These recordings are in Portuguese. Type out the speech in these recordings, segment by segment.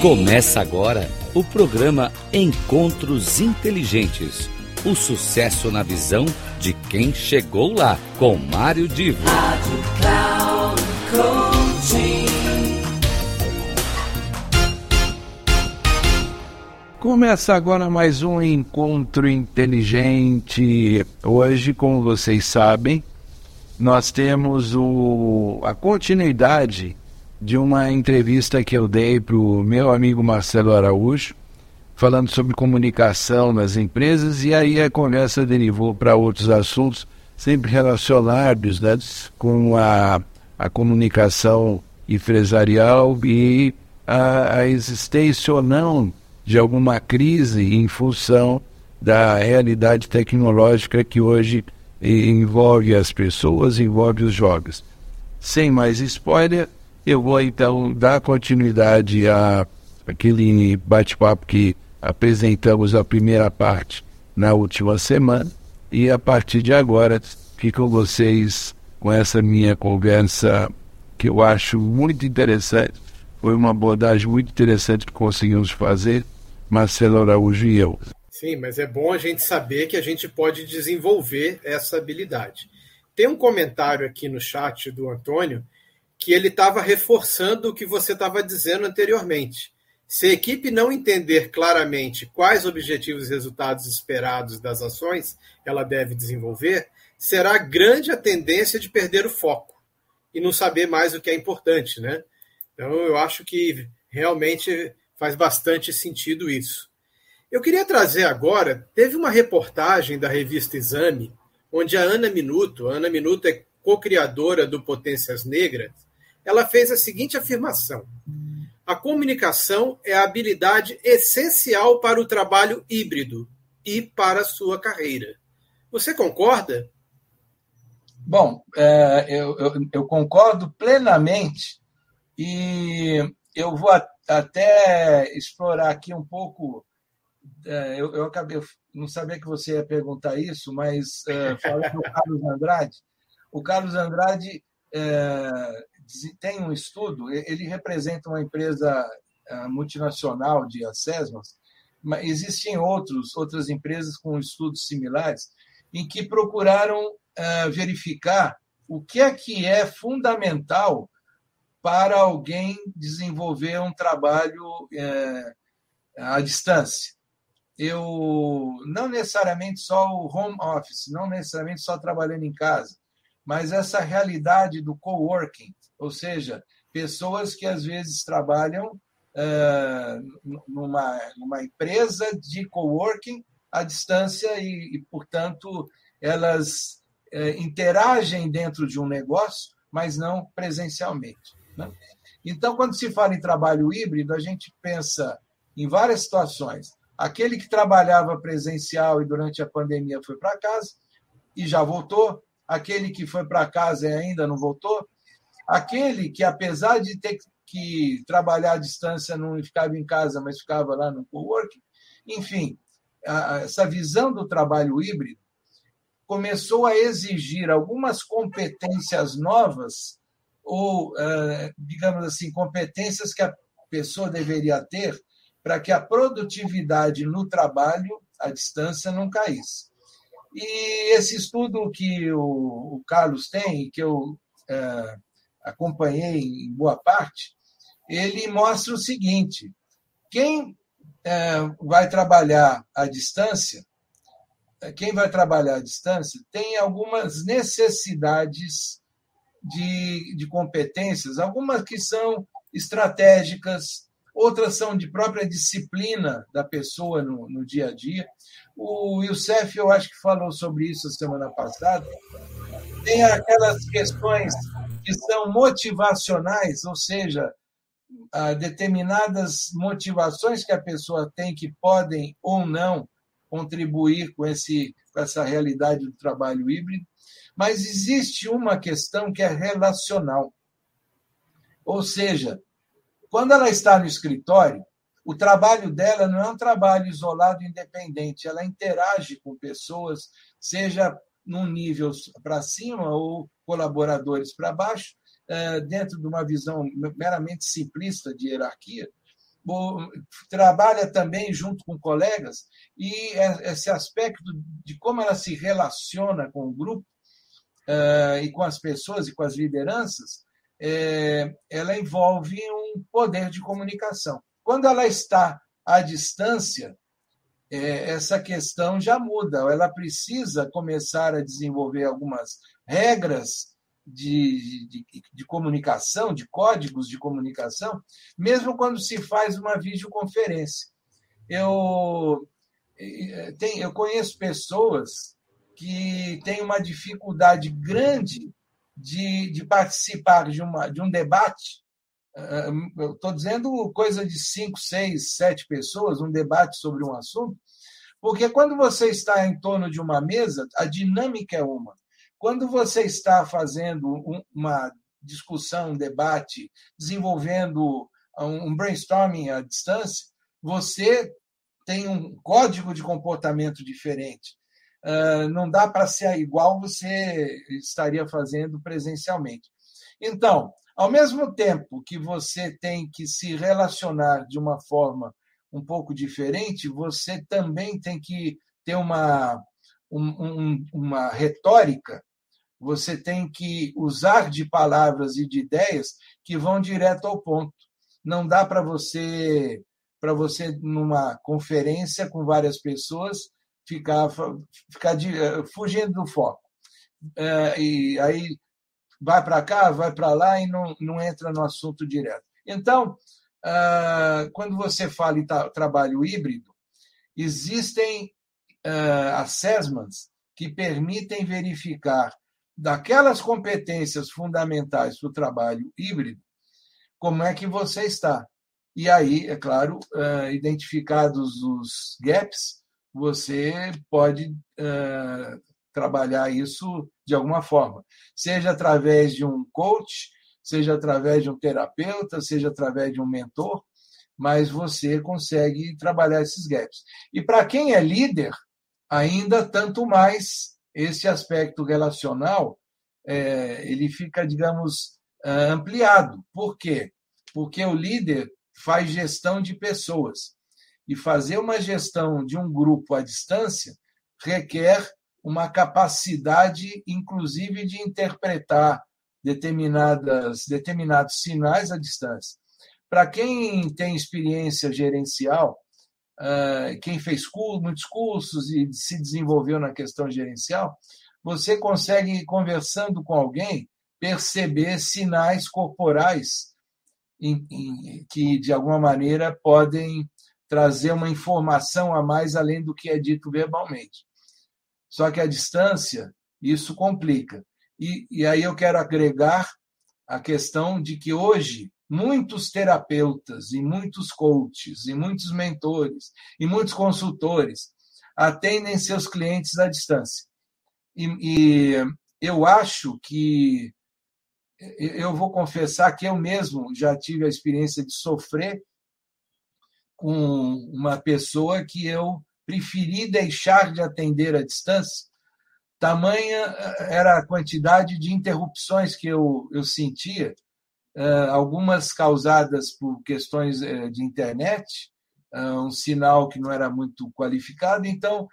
Começa agora o programa Encontros Inteligentes. O sucesso na visão de quem chegou lá, com Mário Divo. Rádio Cloud Começa agora mais um encontro inteligente. Hoje, como vocês sabem, nós temos o, a continuidade de uma entrevista que eu dei para o meu amigo Marcelo Araújo, falando sobre comunicação nas empresas, e aí a conversa derivou para outros assuntos, sempre relacionados né, com a, a comunicação empresarial e a, a existência ou não de alguma crise em função da realidade tecnológica que hoje envolve as pessoas, envolve os jogos. Sem mais spoiler, eu vou então dar continuidade a aquele bate-papo que apresentamos a primeira parte na última semana e a partir de agora fico com vocês com essa minha conversa que eu acho muito interessante. Foi uma abordagem muito interessante que conseguimos fazer, Marcelo Araújo e eu. Sim, mas é bom a gente saber que a gente pode desenvolver essa habilidade. Tem um comentário aqui no chat do Antônio que ele estava reforçando o que você estava dizendo anteriormente. Se a equipe não entender claramente quais objetivos e resultados esperados das ações ela deve desenvolver, será grande a tendência de perder o foco e não saber mais o que é importante, né? Então eu acho que realmente faz bastante sentido isso. Eu queria trazer agora, teve uma reportagem da revista Exame, onde a Ana Minuto, a Ana Minuto é co-criadora do Potências Negras, ela fez a seguinte afirmação: a comunicação é a habilidade essencial para o trabalho híbrido e para a sua carreira. Você concorda? Bom, é, eu, eu, eu, concordo plenamente e eu vou até explorar aqui um pouco. É, eu, eu, acabei, não sabia que você ia perguntar isso, mas é, falando do Carlos Andrade. O Carlos Andrade é, tem um estudo, ele representa uma empresa é, multinacional de assessments, mas existem outros, outras empresas com estudos similares em que procuraram é, verificar o que é que é fundamental para alguém desenvolver um trabalho é, à distância. Eu não necessariamente só o home office, não necessariamente só trabalhando em casa, mas essa realidade do coworking, ou seja, pessoas que às vezes trabalham uh, numa, numa empresa de coworking à distância e, e portanto, elas uh, interagem dentro de um negócio, mas não presencialmente. Né? Então, quando se fala em trabalho híbrido, a gente pensa em várias situações. Aquele que trabalhava presencial e durante a pandemia foi para casa e já voltou, aquele que foi para casa e ainda não voltou, aquele que, apesar de ter que trabalhar à distância, não ficava em casa, mas ficava lá no coworking. Enfim, essa visão do trabalho híbrido começou a exigir algumas competências novas, ou, eh, digamos assim, competências que a pessoa deveria ter para que a produtividade no trabalho à distância não caísse. E esse estudo que o, Carlos tem, que eu é, acompanhei em boa parte, ele mostra o seguinte: quem é, vai trabalhar à distância, quem vai trabalhar à distância tem algumas necessidades de, de competências, algumas que são estratégicas, outras são de própria disciplina da pessoa no, no dia a dia. O Youssef, eu acho que falou sobre isso semana passada. Tem aquelas questões que são motivacionais, ou seja, determinadas motivações que a pessoa tem que podem ou não contribuir com, esse, com essa realidade do trabalho híbrido, mas existe uma questão que é relacional. Ou seja, quando ela está no escritório, o trabalho dela não é um trabalho isolado, independente, ela interage com pessoas, seja num nível para cima ou colaboradores para baixo, eh, dentro de uma visão meramente simplista de hierarquia. trabalha também junto com colegas, e é, esse aspecto de como ela se relaciona com o grupo uh, e com as pessoas e com as lideranças, é, ela envolve um poder de comunicação. Quando ela está à distância, é, essa questão já muda. Ela precisa começar a desenvolver algumas regras de, de, de, comunicação, de códigos de comunicação, mesmo quando se faz uma videoconferência. Eu, tem, eu conheço pessoas que têm uma dificuldade grande de, de participar de, uma, de um debate. Estou dizendo coisa de cinco, seis, sete pessoas, um debate sobre um assunto, porque quando você está em torno de uma mesa, a dinâmica é uma. Quando você está fazendo uma discussão, um debate, desenvolvendo um brainstorming à distância, você tem um código de comportamento diferente. Não dá para ser igual você estaria fazendo presencialmente. Então, ao mesmo tempo que você tem que se relacionar de uma forma um pouco diferente, você também tem que ter uma, um, um, uma retórica você tem que usar de palavras e de ideias que vão direto ao ponto. Não dá para você, para você numa conferência com várias pessoas, ficar, ficar de, eh, fugindo do foco. É, e aí vai para cá, vai para lá e não, não entra no assunto direto. Então, ah, quando você fala em trabalho híbrido, existem uh, assessments que permitem verificar daquelas competências fundamentais para o trabalho híbrido, como é que você está. E aí, é claro, uh, identificados os gaps, você pode trabalhar isso de alguma forma, seja através de um coach, seja através de um terapeuta, seja através de um mentor, mas você consegue trabalhar esses gaps. E para quem é líder, ainda tanto mais esse aspecto relacional é, ele fica, digamos, é, ampliado. Por quê? Porque o líder faz gestão de pessoas. E fazer uma gestão de um grupo à distância requer uma capacidade, inclusive, de interpretar determinadas, determinados sinais à distância. Para quem tem experiência gerencial, ah, quem fez muitos cursos e se desenvolveu na questão gerencial, você consegue, conversando com alguém, perceber sinais corporais que, de alguma maneira, podem trazer uma informação a mais além do que é dito verbalmente. Só que a distância, isso complica. E, e aí eu quero agregar a questão de que hoje muitos terapeutas e muitos coaches e muitos mentores e muitos consultores atendem seus clientes à distância. E, e eu acho que eu vou confessar que eu mesmo já tive a experiência de sofrer com uma pessoa que eu preferi deixar de atender à distância. Tamanha era a quantidade de interrupções que eu, eu sentia algumas causadas por questões de internet, um sinal que não era muito qualificado. Então,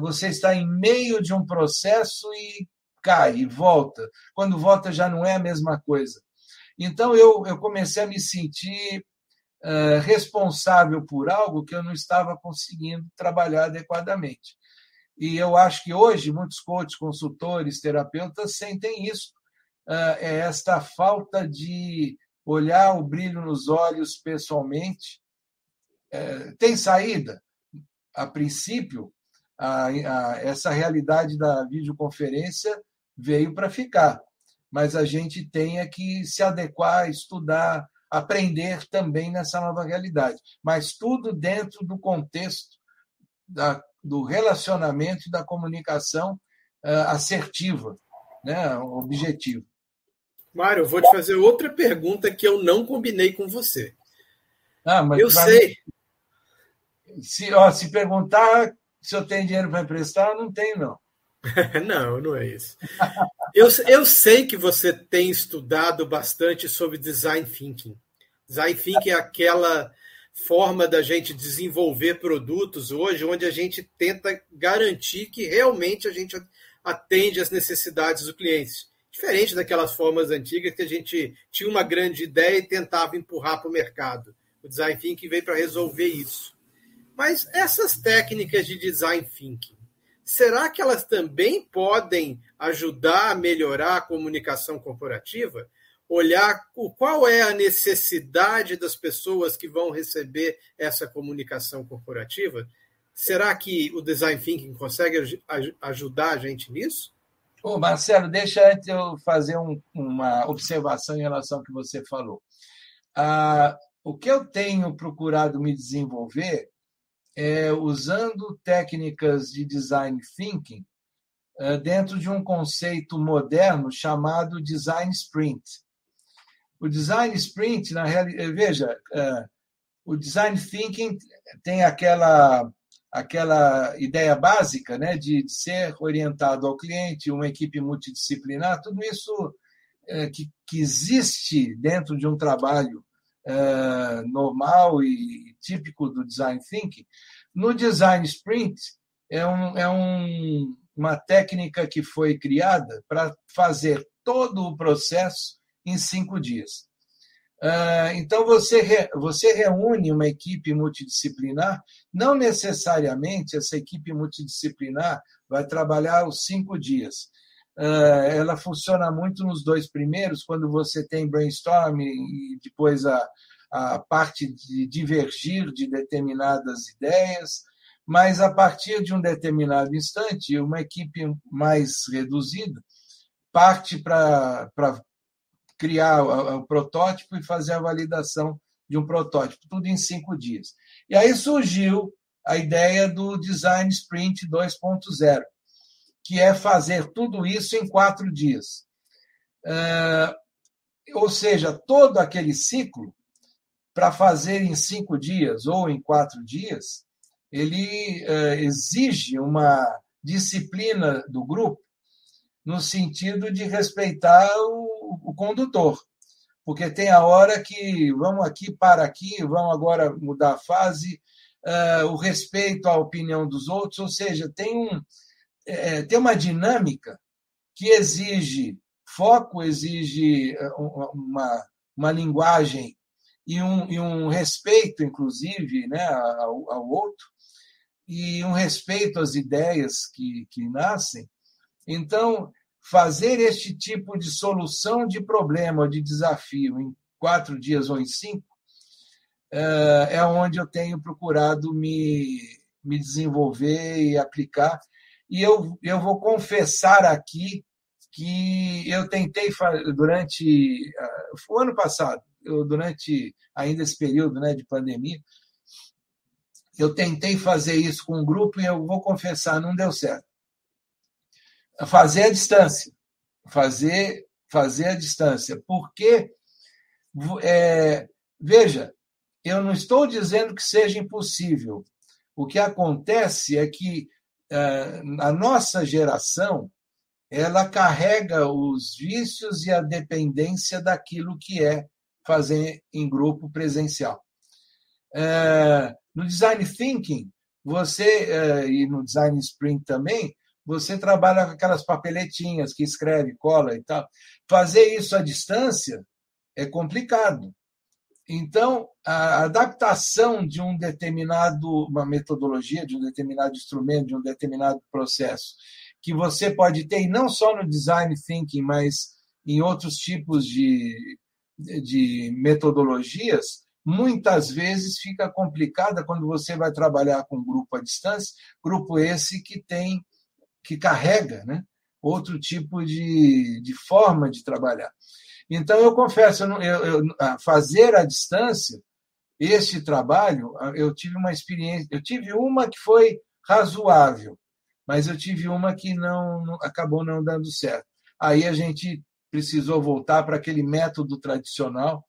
você está em meio de um processo e cai e volta. Quando volta já não é a mesma coisa. Então, eu, eu comecei a me sentir responsável por algo que eu não estava conseguindo trabalhar adequadamente. E eu acho que hoje muitos coaches, consultores, terapeutas sentem isso ah, é esta falta de olhar o brilho nos olhos pessoalmente. É, tem saída? A princípio, a, a, essa realidade da videoconferência veio para ficar, mas a gente tem é que se adequar, estudar, aprender também nessa nova realidade, mas tudo dentro do contexto da, do relacionamento e da comunicação uh, assertiva, né, objetivo. Mário, eu vou te fazer outra pergunta que eu não combinei com você. Ah, mas eu sei. Se, ó, se perguntar se eu tenho dinheiro para emprestar, eu não tenho, não. não, não é isso. Eu, eu sei que você tem estudado bastante sobre design thinking. Design thinking é aquela forma da gente desenvolver produtos hoje, onde a gente tenta garantir que realmente a gente atende às necessidades do cliente. Diferente daquelas formas antigas que a gente tinha uma grande ideia e tentava empurrar para o mercado. O design thinking veio para resolver isso. Mas essas técnicas de design thinking, será que elas também podem ajudar a melhorar a comunicação corporativa? Olhar qual é a necessidade das pessoas que vão receber essa comunicação corporativa? Será que o design thinking consegue ajudar a gente nisso? Ô, Marcelo, deixa antes eu fazer um, uma observação em relação ao que você falou. Ah, o que eu tenho procurado me desenvolver é usando técnicas de design thinking ah, dentro de um conceito moderno chamado design sprint. O design sprint, na realidade, veja, ah, o design thinking tem aquela aquela ideia básica né, de ser orientado ao cliente, uma equipe multidisciplinar, tudo isso é, que, que existe dentro de um trabalho é, normal e típico do design thinking, no design sprint é, um, é um, uma técnica que foi criada para fazer todo o processo em cinco dias. Ah, então, você, você reúne uma equipe multidisciplinar, não necessariamente essa equipe multidisciplinar vai trabalhar os cinco dias. Ah, ela funciona muito nos dois primeiros, quando você tem brainstorming e depois a, a parte de divergir de determinadas ideias, mas a partir de um determinado instante, uma equipe mais reduzida parte para criar o protótipo e fazer a validação de um protótipo, tudo em cinco dias. E aí surgiu a ideia do Design Sprint 2.0, que é fazer tudo isso em quatro dias. ou seja, todo aquele ciclo, para fazer em cinco dias ou em quatro dias, ele exige uma disciplina do grupo no sentido de respeitar o, o condutor. Porque tem a hora que vamos aqui, para aqui, vamos agora mudar a fase, uh, o respeito à opinião dos outros, ou seja, tem, um, é, tem uma dinâmica que exige foco, exige uma, uma linguagem e um, e um respeito, inclusive, né, ao, ao outro, e um respeito às ideias que, que nascem, então, fazer este tipo de solução de problema, de desafio, em quatro dias ou em cinco, eh, é onde eu tenho procurado me, me desenvolver e aplicar. E eu, eu vou confessar aqui que eu tentei durante eh, o ano passado, eu, durante ainda esse período né, de pandemia, eu tentei fazer isso com um grupo e eu vou confessar, não deu certo fazer a distância. Fazer, fazer a distância. Porque, é, veja, eu não estou dizendo que seja impossível. O que acontece é que a nossa geração ela carrega os vícios e a dependência daquilo que é fazer em grupo presencial. É, no design thinking, você é, e no design sprint também, você trabalha com aquelas papeletinhas que escreve, cola e tal. Fazer isso à distância é complicado. Então, a adaptação de um determinado uma metodologia, de um determinado instrumento, de um determinado processo, que você pode ter, e não só no design thinking, mas em outros tipos de, de metodologias, muitas vezes fica complicada quando você vai trabalhar com grupo à distância, grupo esse que tem que carrega né, outro tipo de, de forma de trabalhar. Então, eu confesso, eu, eu, fazer à distância esse trabalho, eu tive uma experiência, eu tive uma que foi razoável, mas eu tive uma que não, não acabou não dando certo. Aí a gente precisou voltar para aquele método tradicional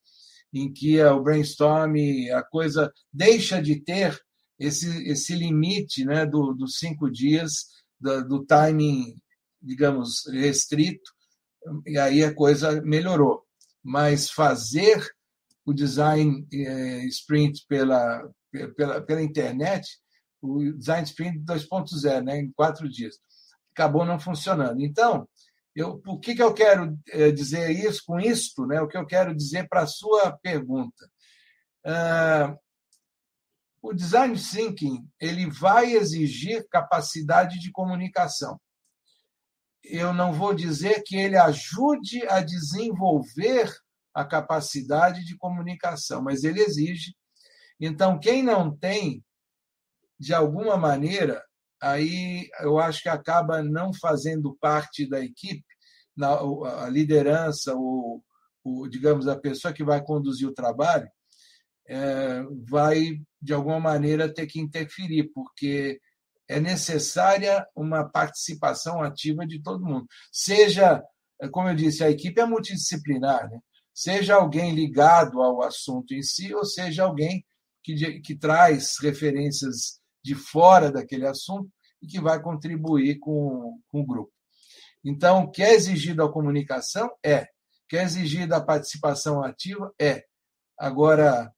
em que o brainstorm, a coisa deixa de ter esse, esse limite né, do, dos cinco dias do, do timing, digamos, restrito, e aí a coisa melhorou. Mas fazer o design eh, sprint pela, pela, pela internet, o design sprint 2.0, né, em quatro dias. Acabou não funcionando. Então, eu, por que, que eu quero eh, dizer isso com isto? Né? O que eu quero dizer para a sua pergunta. Uh, o design thinking ele vai exigir capacidade de comunicação. Eu não vou dizer que ele ajude a desenvolver a capacidade de comunicação, mas ele exige. Então, quem não tem, de alguma maneira, aí eu acho que acaba não fazendo parte da equipe, na, a liderança, ou, ou, digamos, a pessoa que vai conduzir o trabalho, é, vai, de alguma maneira, ter que interferir, porque é necessária uma participação ativa de todo mundo. Seja, como eu disse, a equipe é multidisciplinar, né? seja alguém ligado ao assunto em si, ou seja alguém que, que traz referências de fora daquele assunto e que vai contribuir com, com o grupo. Então, o que é exigido a comunicação é, o que é exigido a participação ativa é. Agora,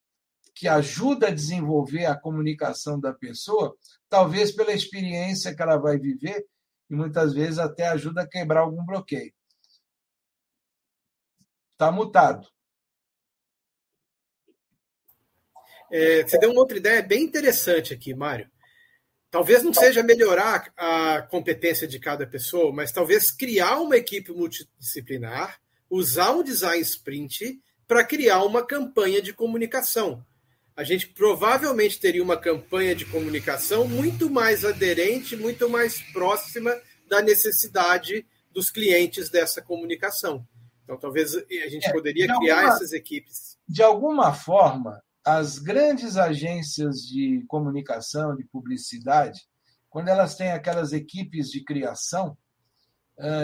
que ajuda a desenvolver a comunicação da pessoa, talvez pela experiência que ela vai viver e muitas vezes até ajuda a quebrar algum bloqueio. Está mutado. É, você deu uma outra ideia bem interessante aqui, Mário. Talvez não seja melhorar a competência de cada pessoa, mas talvez criar uma equipe multidisciplinar, usar um design sprint para criar uma campanha de comunicação. A gente provavelmente teria uma campanha de comunicação muito mais aderente, muito mais próxima da necessidade dos clientes dessa comunicação. Então, talvez a gente é, poderia criar alguma, essas equipes. De alguma forma, as grandes agências de comunicação, de publicidade, quando elas têm aquelas equipes de criação,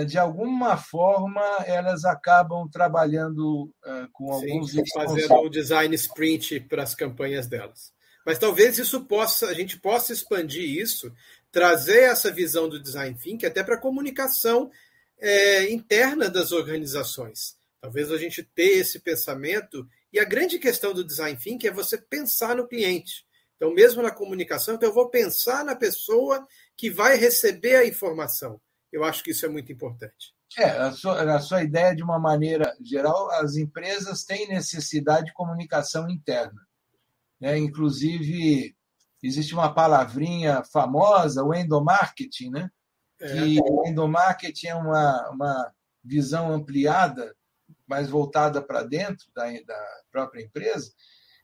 de alguma forma elas acabam trabalhando com alguns Sim, fazendo o design sprint para as campanhas delas. Mas talvez isso possa, a gente possa expandir isso, trazer essa visão do design thinking até para a comunicação é, interna das organizações. Talvez a gente ter esse pensamento e a grande questão do design thinking é você pensar no cliente. Então, mesmo na comunicação, então eu vou pensar na pessoa que vai receber a informação. Eu acho que isso é muito importante. É, a sua, a sua ideia, de uma maneira geral, as empresas têm necessidade de comunicação interna. Né? Inclusive, existe uma palavrinha famosa, o endomarketing, né? É. que o endomarketing é uma, uma visão ampliada mais voltada para dentro da, da própria empresa.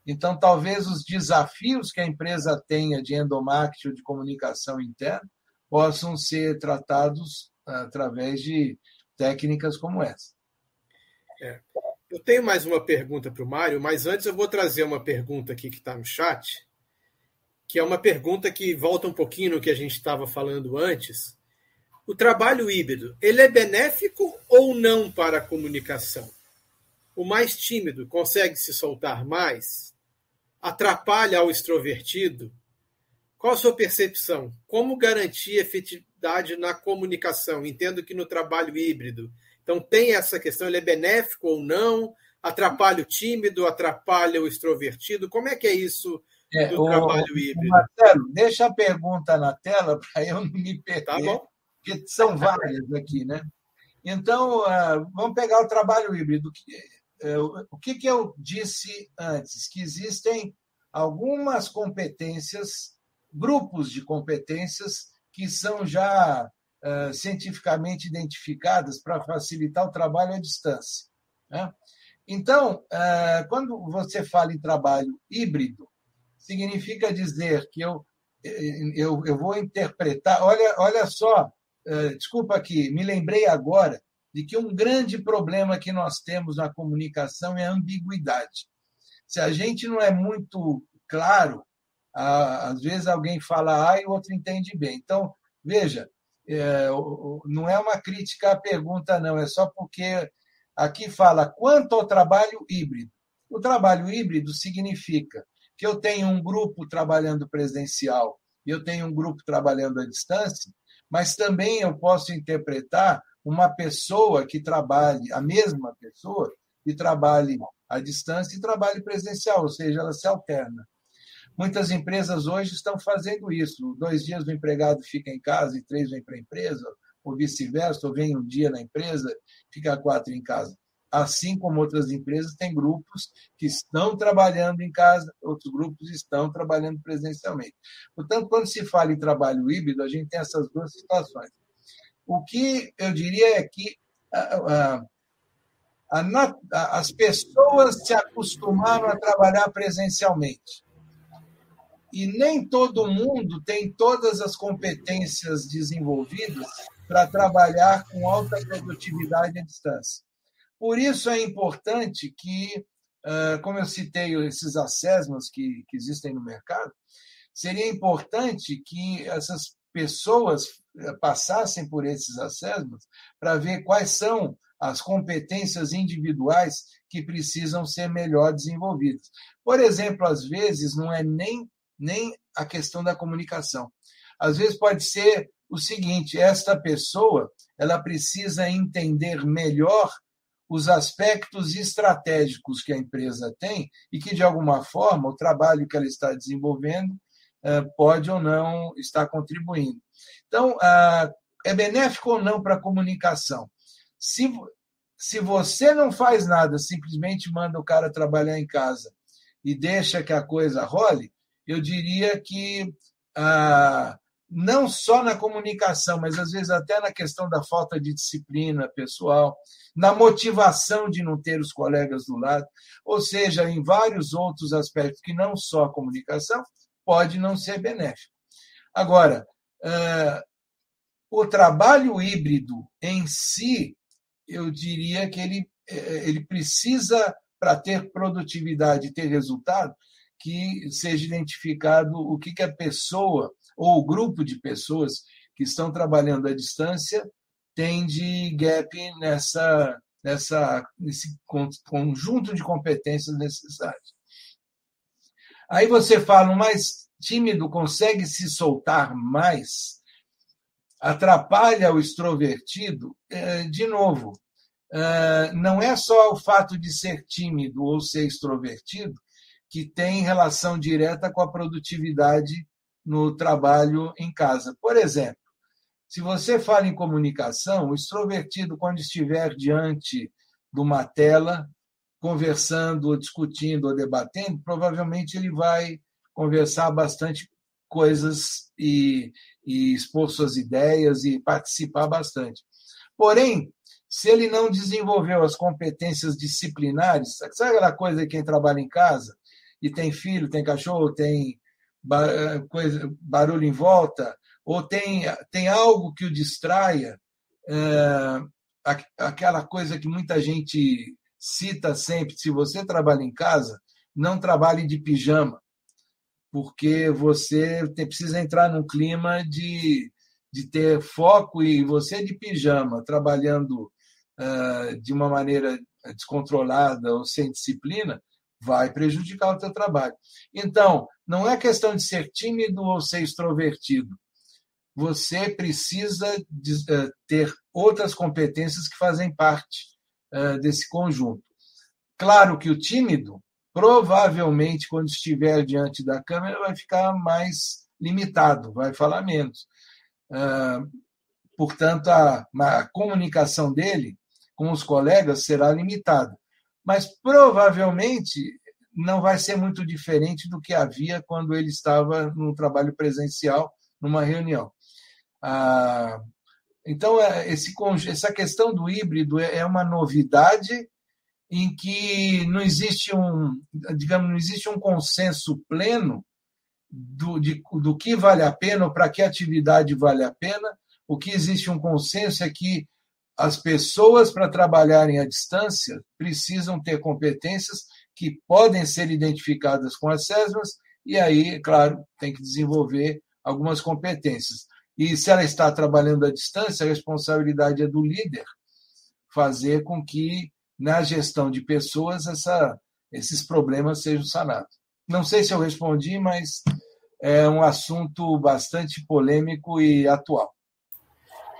Então, talvez os desafios que a empresa tenha de endomarketing ou de comunicação interna possam ser tratados através de técnicas como essa. É. Eu tenho mais uma pergunta para o Mário, mas antes eu vou trazer uma pergunta aqui que está no chat, que é uma pergunta que volta um pouquinho no que a gente estava falando antes, o trabalho híbrido, ele é benéfico ou não para a comunicação? O mais tímido consegue se soltar mais? Atrapalha ao extrovertido? Qual a sua percepção? Como garantir efetividade na comunicação? Entendo que no trabalho híbrido. Então, tem essa questão: ele é benéfico ou não? Atrapalha o tímido? Atrapalha o extrovertido? Como é que é isso é, do o, trabalho híbrido? Marcelo, deixa a pergunta na tela para eu não me perder. Tá bom que são várias aqui, né? Então, ah, vamos pegar o trabalho híbrido. O que eu disse antes? Que existem algumas competências, grupos de competências que são já ah, cientificamente identificadas para facilitar o trabalho à distância. Né? Então, ah, quando você fala em trabalho híbrido, significa dizer que eu, eh, eu, eu vou interpretar. Olha, olha só eh, desculpa aqui, me lembrei agora de que um grande problema que nós temos na comunicação é a ambiguidade. Se a gente não é muito claro, às vezes alguém fala A e o outro entende B. Então, veja, é, não é uma crítica à pergunta, não, é só porque aqui fala quanto ao trabalho híbrido. O trabalho híbrido significa que eu tenho um grupo trabalhando presencial e eu tenho um grupo trabalhando à distância, mas também eu posso interpretar uma pessoa que trabalhe, a mesma pessoa, que trabalhe à distância e trabalho presencial, ou seja, ela se alterna. Muitas empresas hoje estão fazendo isso. Dois dias o empregado fica em casa e três vem para a empresa, ou vice-versa, ou vem um dia na empresa, fica quatro em casa. Assim como outras empresas, tem grupos que estão trabalhando em casa, outros grupos estão trabalhando presencialmente. Portanto, quando se fala em trabalho híbrido, a gente tem essas duas situações. O que eu diria é que a, a, a, as pessoas se acostumaram a trabalhar presencialmente e nem todo mundo tem todas as competências desenvolvidas para trabalhar com alta produtividade à distância. Por isso é importante que, como eu citei esses assessments que, que existem no mercado, seria importante que essas pessoas passassem por esses assessments para ver quais são as competências individuais que precisam ser melhor desenvolvidas. Por exemplo, às vezes não é nem nem a questão da comunicação. Às vezes pode ser o seguinte: esta pessoa ela precisa entender melhor os aspectos estratégicos que a empresa tem e que, de alguma forma, o trabalho que ela está desenvolvendo eh, pode ou não estar contribuindo. Então, ah, é benéfico ou não para a comunicação? Se, se você não faz nada, simplesmente manda o cara trabalhar em casa e deixa que a coisa role, eu diria que ah, não só na comunicação, mas às vezes até na questão da falta de disciplina pessoal, na motivação de não ter os colegas do lado, ou seja, em vários outros aspectos que não só a comunicação, pode não ser benéfico. Agora, ah, o trabalho híbrido em si, eu diria que ele, eh, ele precisa, para ter produtividade e ter resultado, que seja identificado o que, que a pessoa ou o grupo de pessoas que estão trabalhando à distância tem de gap nessa, nessa, nesse conjunto de competências necessárias. Aí você fala, mais tímido consegue se soltar mais, atrapalha o extrovertido, é, de novo, é, não é só o fato de ser tímido ou ser extrovertido que tem relação direta com a produtividade no trabalho em casa. Por exemplo, se você fala em comunicação, o extrovertido, quando estiver diante de uma tela, conversando, ou discutindo, ou debatendo, provavelmente ele vai conversar bastante coisas e, e expor suas ideias e participar bastante. Porém, se ele não desenvolveu as competências disciplinares, sabe aquela coisa de quem trabalha em casa? E tem filho, tem cachorro, tem coisa, barulho em volta, ou tem, tem algo que o distraia, é, aquela coisa que muita gente cita sempre: se você trabalha em casa, não trabalhe de pijama, porque você tem, precisa entrar num clima de, de ter foco e você de pijama, trabalhando uh, de uma maneira descontrolada ou sem disciplina, vai prejudicar o teu trabalho. Então, não é questão de ser tímido ou ser extrovertido. Você precisa de, uh, ter outras competências que fazem parte uh, desse conjunto. Claro que o tímido, provavelmente, quando estiver diante da câmera, vai ficar mais limitado, vai falar menos. Uh, portanto, a, a comunicação dele com os colegas será limitada mas provavelmente não vai ser muito diferente do que havia quando ele estava no trabalho presencial, numa reunião. Ah, então, é, esse, essa questão do híbrido é, é uma novidade em que não existe um, digamos, não existe um consenso pleno do, de, do que vale a pena ou para que atividade vale a pena. O que existe um consenso é que as pessoas, para trabalharem à distância, precisam ter competências que podem ser identificadas com as SESMAS, e aí, claro, tem que desenvolver algumas competências. E se ela está trabalhando à distância, a responsabilidade é do líder fazer com que, na gestão de pessoas, essa, esses problemas sejam sanados. Não sei se eu respondi, mas é um assunto bastante polêmico e atual.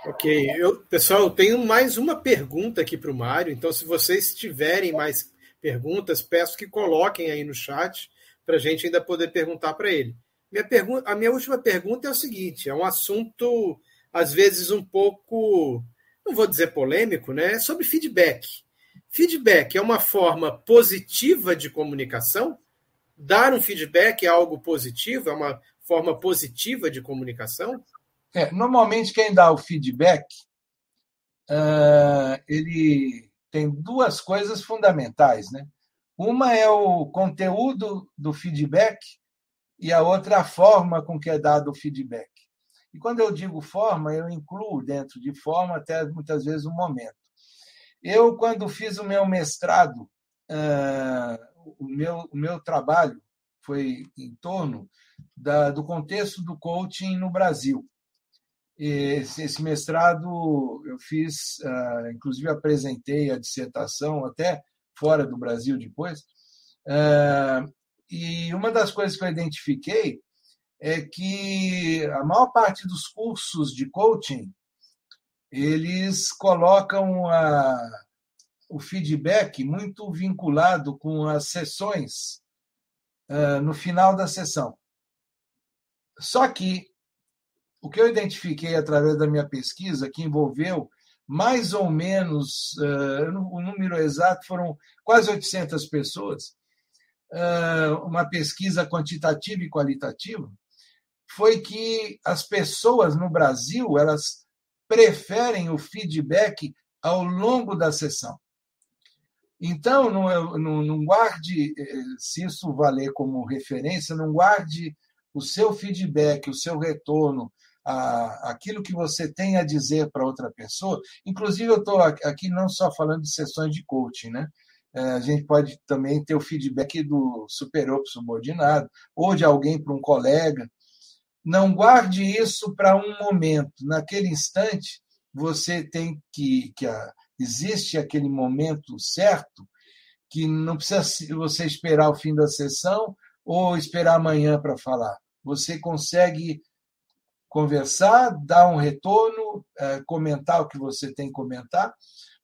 Ok, eu, pessoal, eu tenho mais uma pergunta aqui para o Mário. Então, se vocês tiverem mais perguntas, peço que coloquem aí no chat para a gente ainda poder perguntar para ele. Minha pergunta, a minha última pergunta é o seguinte: é um assunto, às vezes, um pouco, não vou dizer polêmico, né? É sobre feedback. Feedback é uma forma positiva de comunicação? Dar um feedback é algo positivo? É uma forma positiva de comunicação? É, normalmente, quem dá o feedback, uh, ele tem duas coisas fundamentais, né? Uma é o conteúdo do feedback e a outra a forma com que é dado o feedback. E quando eu digo forma, eu incluo dentro de forma até muitas vezes o momento. Eu, quando fiz o meu mestrado, uh, o, meu, o meu trabalho foi em torno da, do contexto do coaching no Brasil. Esse, esse mestrado eu fiz, uh, inclusive apresentei a dissertação até fora do Brasil depois. Uh, e uma das coisas que eu identifiquei é que a maior parte dos cursos de coaching eles colocam a, o feedback muito vinculado com as sessões uh, no final da sessão. Só que o que eu identifiquei através da minha pesquisa, que envolveu mais ou menos, uh, o número exato foram quase 800 pessoas, uma pesquisa quantitativa e qualitativa, foi que as pessoas no Brasil elas preferem o feedback ao longo da sessão. Então, não, não, não guarde, eh, se isso valer como referência, não guarde o seu feedback, o seu retorno, a, aquilo que você tem a dizer para outra pessoa. Inclusive, eu estou aqui não só falando de sessões de coaching, né? É, a gente pode também ter o feedback do superior para subordinado, ou de alguém para um colega. Não guarde isso para um momento. Naquele instante, você tem que. que a, existe aquele momento certo que não precisa você esperar o fim da sessão ou esperar amanhã para falar. Você consegue conversar, dar um retorno, é, comentar o que você tem que comentar,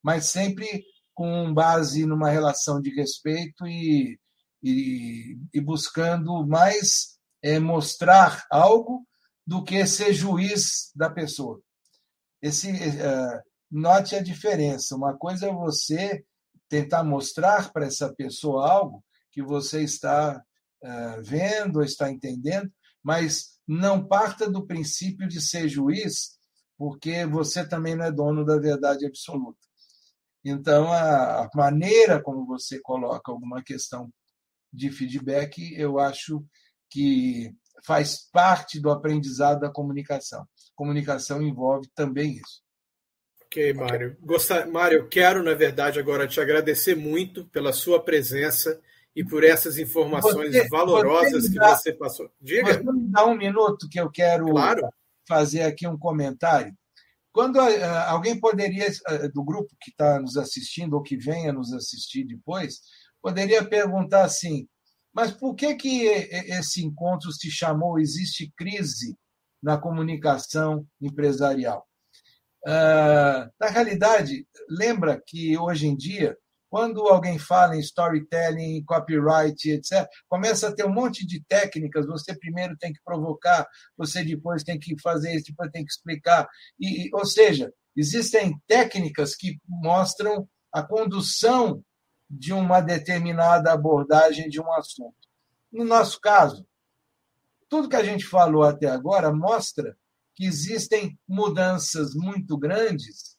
mas sempre com base numa relação de respeito e, e, e buscando mais é, mostrar algo do que ser juiz da pessoa. Esse, uh, note a diferença. Uma coisa é você tentar mostrar para essa pessoa algo que você está uh, vendo, está entendendo, mas não parta do princípio de ser juiz, porque você também não é dono da verdade absoluta. Então, a maneira como você coloca alguma questão de feedback, eu acho que faz parte do aprendizado da comunicação. Comunicação envolve também isso. Ok, Mário. Gostar... Mário, quero, na verdade, agora te agradecer muito pela sua presença e por essas informações você, valorosas você dá, que você passou. Diga. Você me dá um minuto que eu quero claro. fazer aqui um comentário. Quando uh, alguém poderia, uh, do grupo que está nos assistindo ou que venha nos assistir depois, poderia perguntar assim: mas por que, que esse encontro se chamou Existe Crise na Comunicação Empresarial? Uh, na realidade, lembra que hoje em dia quando alguém fala em storytelling, copyright, etc., começa a ter um monte de técnicas. Você primeiro tem que provocar, você depois tem que fazer isso, depois tem que explicar. E, ou seja, existem técnicas que mostram a condução de uma determinada abordagem de um assunto. No nosso caso, tudo que a gente falou até agora mostra que existem mudanças muito grandes,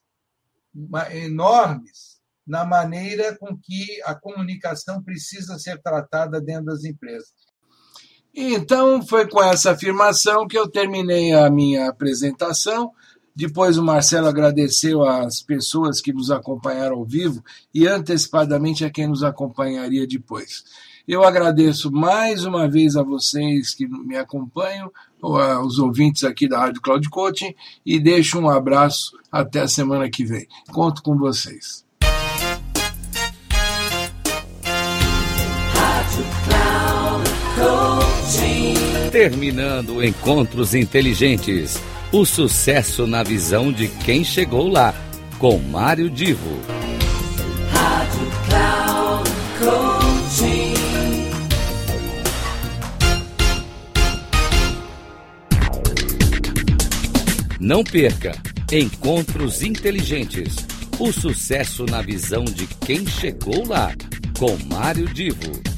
enormes, na maneira com que a comunicação precisa ser tratada dentro das empresas. Então, foi com essa afirmação que eu terminei a minha apresentação. Depois, o Marcelo agradeceu às pessoas que nos acompanharam ao vivo e antecipadamente a quem nos acompanharia depois. Eu agradeço mais uma vez a vocês que me acompanham, aos ouvintes aqui da Rádio Cloud Coaching, e deixo um abraço até a semana que vem. Conto com vocês. Terminando Encontros Inteligentes. O sucesso na visão de quem chegou lá. Com Mário Divo. Rádio Cloud Não perca Encontros Inteligentes. O sucesso na visão de quem chegou lá, com Mário Divo.